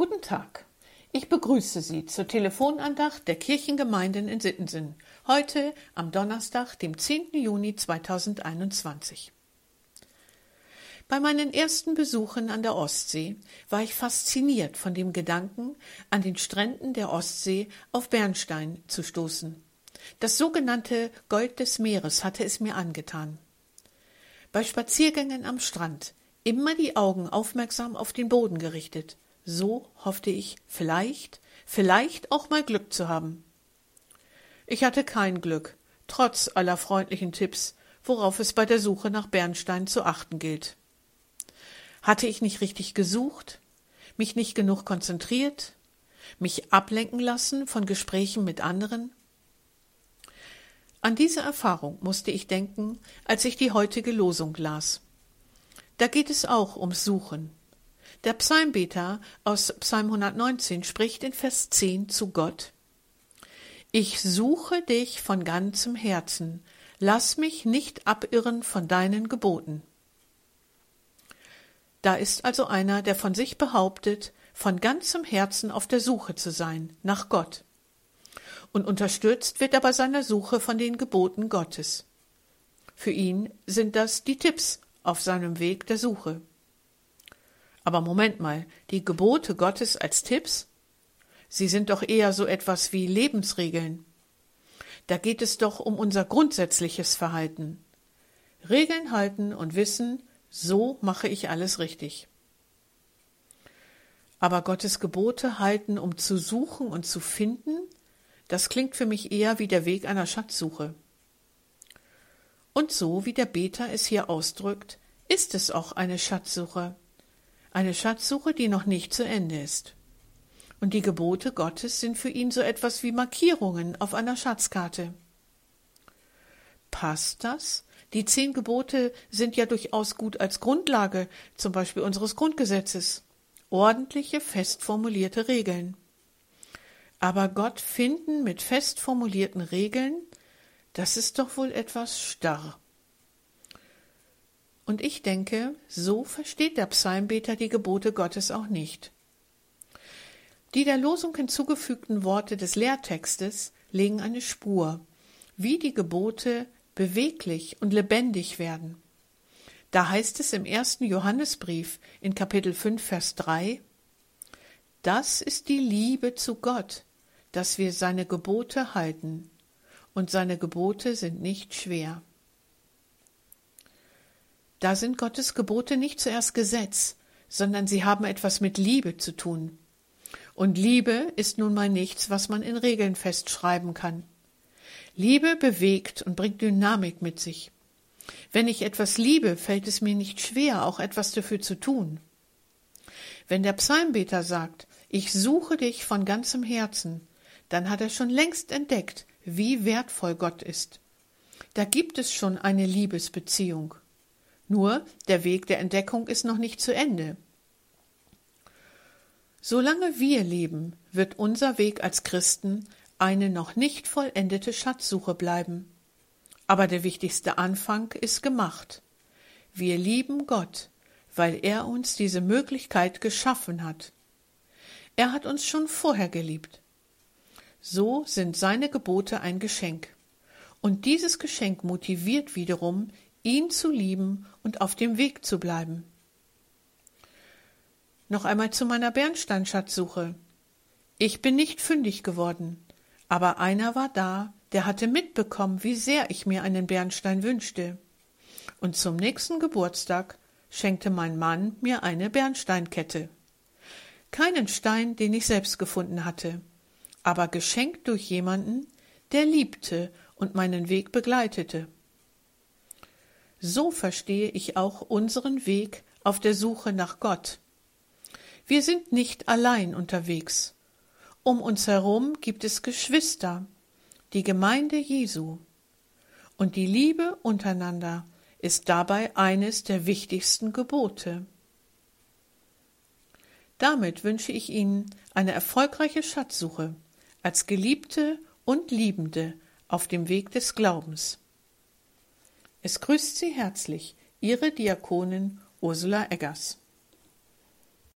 Guten Tag. Ich begrüße Sie zur Telefonandacht der Kirchengemeinden in Sittensen. Heute am Donnerstag, dem 10. Juni 2021. Bei meinen ersten Besuchen an der Ostsee war ich fasziniert von dem Gedanken, an den Stränden der Ostsee auf Bernstein zu stoßen. Das sogenannte Gold des Meeres hatte es mir angetan. Bei Spaziergängen am Strand immer die Augen aufmerksam auf den Boden gerichtet, so hoffte ich vielleicht, vielleicht auch mal Glück zu haben. Ich hatte kein Glück, trotz aller freundlichen Tipps, worauf es bei der Suche nach Bernstein zu achten gilt. Hatte ich nicht richtig gesucht, mich nicht genug konzentriert, mich ablenken lassen von Gesprächen mit anderen? An diese Erfahrung musste ich denken, als ich die heutige Losung las. Da geht es auch ums Suchen, der Psalmbeter aus Psalm 119 spricht in Vers 10 zu Gott. Ich suche dich von ganzem Herzen, lass mich nicht abirren von deinen Geboten. Da ist also einer, der von sich behauptet, von ganzem Herzen auf der Suche zu sein nach Gott. Und unterstützt wird er bei seiner Suche von den Geboten Gottes. Für ihn sind das die Tipps auf seinem Weg der Suche. Aber Moment mal, die Gebote Gottes als Tipps? Sie sind doch eher so etwas wie Lebensregeln. Da geht es doch um unser grundsätzliches Verhalten. Regeln halten und wissen, so mache ich alles richtig. Aber Gottes Gebote halten, um zu suchen und zu finden, das klingt für mich eher wie der Weg einer Schatzsuche. Und so, wie der Beter es hier ausdrückt, ist es auch eine Schatzsuche. Eine Schatzsuche, die noch nicht zu Ende ist. Und die Gebote Gottes sind für ihn so etwas wie Markierungen auf einer Schatzkarte. Passt das? Die zehn Gebote sind ja durchaus gut als Grundlage, zum Beispiel unseres Grundgesetzes. Ordentliche, fest formulierte Regeln. Aber Gott finden mit fest formulierten Regeln, das ist doch wohl etwas starr. Und ich denke, so versteht der Psalmbeter die Gebote Gottes auch nicht. Die der Losung hinzugefügten Worte des Lehrtextes legen eine Spur, wie die Gebote beweglich und lebendig werden. Da heißt es im ersten Johannesbrief in Kapitel 5, Vers 3, Das ist die Liebe zu Gott, dass wir seine Gebote halten, und seine Gebote sind nicht schwer. Da sind Gottes Gebote nicht zuerst Gesetz, sondern sie haben etwas mit Liebe zu tun. Und Liebe ist nun mal nichts, was man in Regeln festschreiben kann. Liebe bewegt und bringt Dynamik mit sich. Wenn ich etwas liebe, fällt es mir nicht schwer, auch etwas dafür zu tun. Wenn der Psalmbeter sagt, ich suche dich von ganzem Herzen, dann hat er schon längst entdeckt, wie wertvoll Gott ist. Da gibt es schon eine Liebesbeziehung. Nur der Weg der Entdeckung ist noch nicht zu Ende. Solange wir leben, wird unser Weg als Christen eine noch nicht vollendete Schatzsuche bleiben. Aber der wichtigste Anfang ist gemacht. Wir lieben Gott, weil er uns diese Möglichkeit geschaffen hat. Er hat uns schon vorher geliebt. So sind seine Gebote ein Geschenk. Und dieses Geschenk motiviert wiederum, ihn zu lieben und auf dem Weg zu bleiben. Noch einmal zu meiner Bernsteinschatzsuche. Ich bin nicht fündig geworden, aber einer war da, der hatte mitbekommen, wie sehr ich mir einen Bernstein wünschte. Und zum nächsten Geburtstag schenkte mein Mann mir eine Bernsteinkette. Keinen Stein, den ich selbst gefunden hatte, aber geschenkt durch jemanden, der liebte und meinen Weg begleitete. So verstehe ich auch unseren Weg auf der Suche nach Gott. Wir sind nicht allein unterwegs. Um uns herum gibt es Geschwister, die Gemeinde Jesu. Und die Liebe untereinander ist dabei eines der wichtigsten Gebote. Damit wünsche ich Ihnen eine erfolgreiche Schatzsuche als Geliebte und Liebende auf dem Weg des Glaubens. Es grüßt Sie herzlich Ihre Diakonin Ursula Eggers.